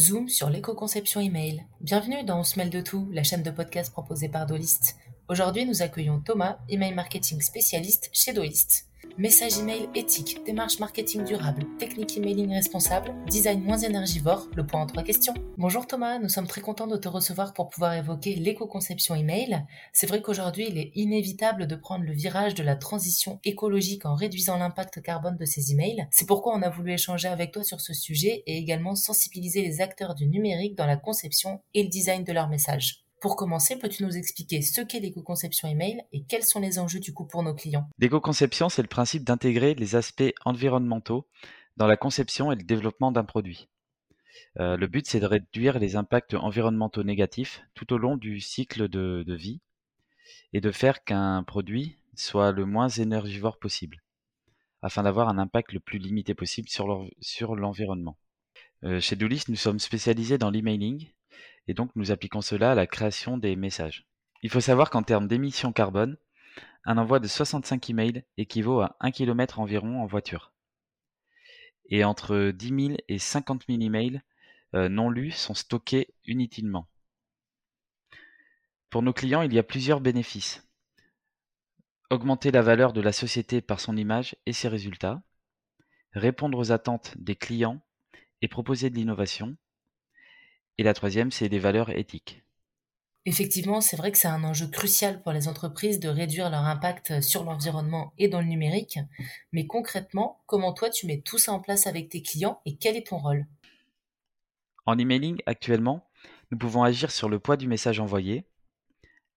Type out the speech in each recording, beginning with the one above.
Zoom sur l'éco-conception email. Bienvenue dans On se mêle de tout, la chaîne de podcast proposée par Dolist. Aujourd'hui, nous accueillons Thomas, email marketing spécialiste chez Dolist. Message email éthique, démarche marketing durable, technique emailing responsable, design moins énergivore, le point en trois questions. Bonjour Thomas, nous sommes très contents de te recevoir pour pouvoir évoquer l'éco-conception email. C'est vrai qu'aujourd'hui, il est inévitable de prendre le virage de la transition écologique en réduisant l'impact carbone de ces emails. C'est pourquoi on a voulu échanger avec toi sur ce sujet et également sensibiliser les acteurs du numérique dans la conception et le design de leurs messages. Pour commencer, peux-tu nous expliquer ce qu'est l'éco-conception email et quels sont les enjeux du coup pour nos clients? L'éco-conception, c'est le principe d'intégrer les aspects environnementaux dans la conception et le développement d'un produit. Euh, le but, c'est de réduire les impacts environnementaux négatifs tout au long du cycle de, vie et de faire qu'un produit soit le moins énergivore possible, afin d'avoir un impact le plus limité possible sur l'environnement. Euh, chez Doulis, nous sommes spécialisés dans l'emailing et donc nous appliquons cela à la création des messages. Il faut savoir qu'en termes d'émissions carbone, un envoi de 65 emails équivaut à 1 km environ en voiture. Et entre 10 000 et 50 000 emails euh, non lus sont stockés inutilement. Pour nos clients, il y a plusieurs bénéfices. Augmenter la valeur de la société par son image et ses résultats, répondre aux attentes des clients et proposer de l'innovation, et la troisième, c'est les valeurs éthiques. Effectivement, c'est vrai que c'est un enjeu crucial pour les entreprises de réduire leur impact sur l'environnement et dans le numérique. Mais concrètement, comment toi tu mets tout ça en place avec tes clients et quel est ton rôle? En emailing, actuellement, nous pouvons agir sur le poids du message envoyé,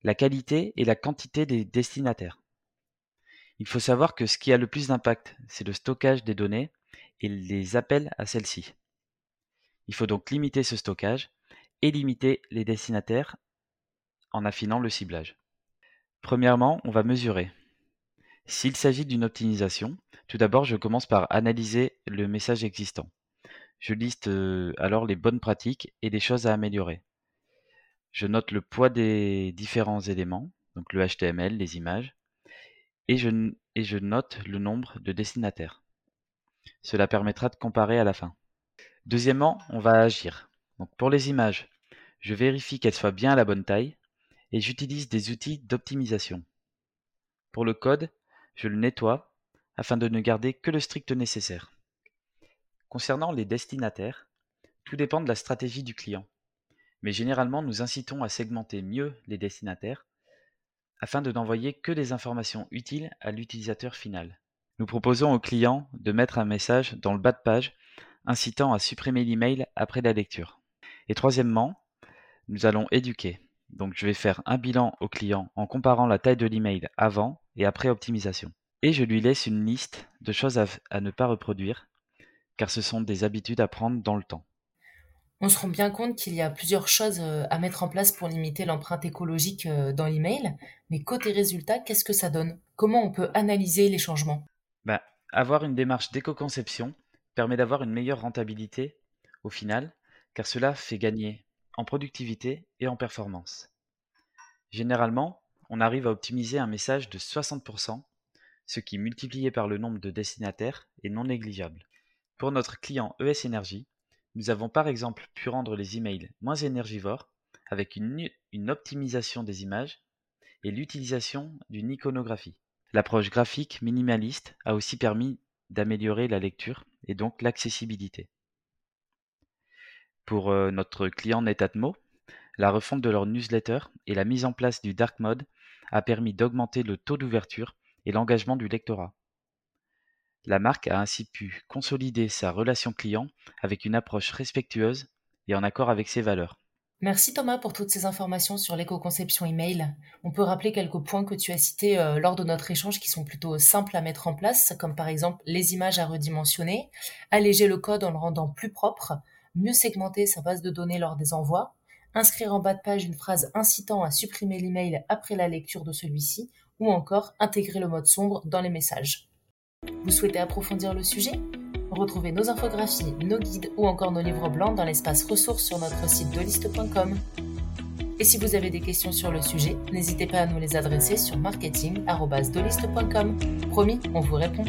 la qualité et la quantité des destinataires. Il faut savoir que ce qui a le plus d'impact, c'est le stockage des données et les appels à celles-ci. Il faut donc limiter ce stockage et limiter les destinataires en affinant le ciblage. Premièrement, on va mesurer. S'il s'agit d'une optimisation, tout d'abord je commence par analyser le message existant. Je liste euh, alors les bonnes pratiques et les choses à améliorer. Je note le poids des différents éléments, donc le HTML, les images, et je note le nombre de destinataires. Cela permettra de comparer à la fin. Deuxièmement, on va agir. Donc pour les images, je vérifie qu'elles soient bien à la bonne taille et j'utilise des outils d'optimisation. Pour le code, je le nettoie afin de ne garder que le strict nécessaire. Concernant les destinataires, tout dépend de la stratégie du client. Mais généralement, nous incitons à segmenter mieux les destinataires afin de n'envoyer que des informations utiles à l'utilisateur final. Nous proposons au client de mettre un message dans le bas de page incitant à supprimer l'email après la lecture. Et troisièmement, nous allons éduquer. Donc je vais faire un bilan au client en comparant la taille de l'email avant et après optimisation. Et je lui laisse une liste de choses à, ne pas reproduire, car ce sont des habitudes à prendre dans le temps. On se rend bien compte qu'il y a plusieurs choses euh, à mettre en place pour limiter l'empreinte écologique euh, dans l'email, mais côté résultat, qu'est-ce que ça donne? Comment on peut analyser les changements? Bah, Avoir une démarche d'éco-conception, permet d'avoir une meilleure rentabilité au final, car cela fait gagner en productivité et en performance. Généralement, on arrive à optimiser un message de 60%, ce qui multiplié par le nombre de destinataires est non négligeable. Pour notre client ES Energy, nous avons par exemple pu rendre les emails moins énergivores avec une, une optimisation des images et l'utilisation d'une iconographie. L'approche graphique minimaliste a aussi permis d'améliorer la lecture et donc l'accessibilité. Pour euh, notre client Netatmo, la refonte de leur newsletter et la mise en place du dark mode a permis d'augmenter le taux d'ouverture et l'engagement du lectorat. La marque a ainsi pu consolider sa relation client avec une approche respectueuse et en accord avec ses valeurs. Merci Thomas pour toutes ces informations sur l'éco-conception email. On peut rappeler quelques points que tu as cités euh, lors de notre échange qui sont plutôt simples à mettre en place, comme par exemple les images à redimensionner, alléger le code en le rendant plus propre, mieux segmenter sa base de données lors des envois, inscrire en bas de page une phrase incitant à supprimer l'email après la lecture de celui-ci, ou encore intégrer le mode sombre dans les messages. Vous souhaitez approfondir le sujet? Retrouvez nos infographies, nos guides ou encore nos livres blancs dans l'espace ressources sur notre site doliste.com. Et si vous avez des questions sur le sujet, n'hésitez pas à nous les adresser sur marketing.doliste.com. Promis, on vous répond.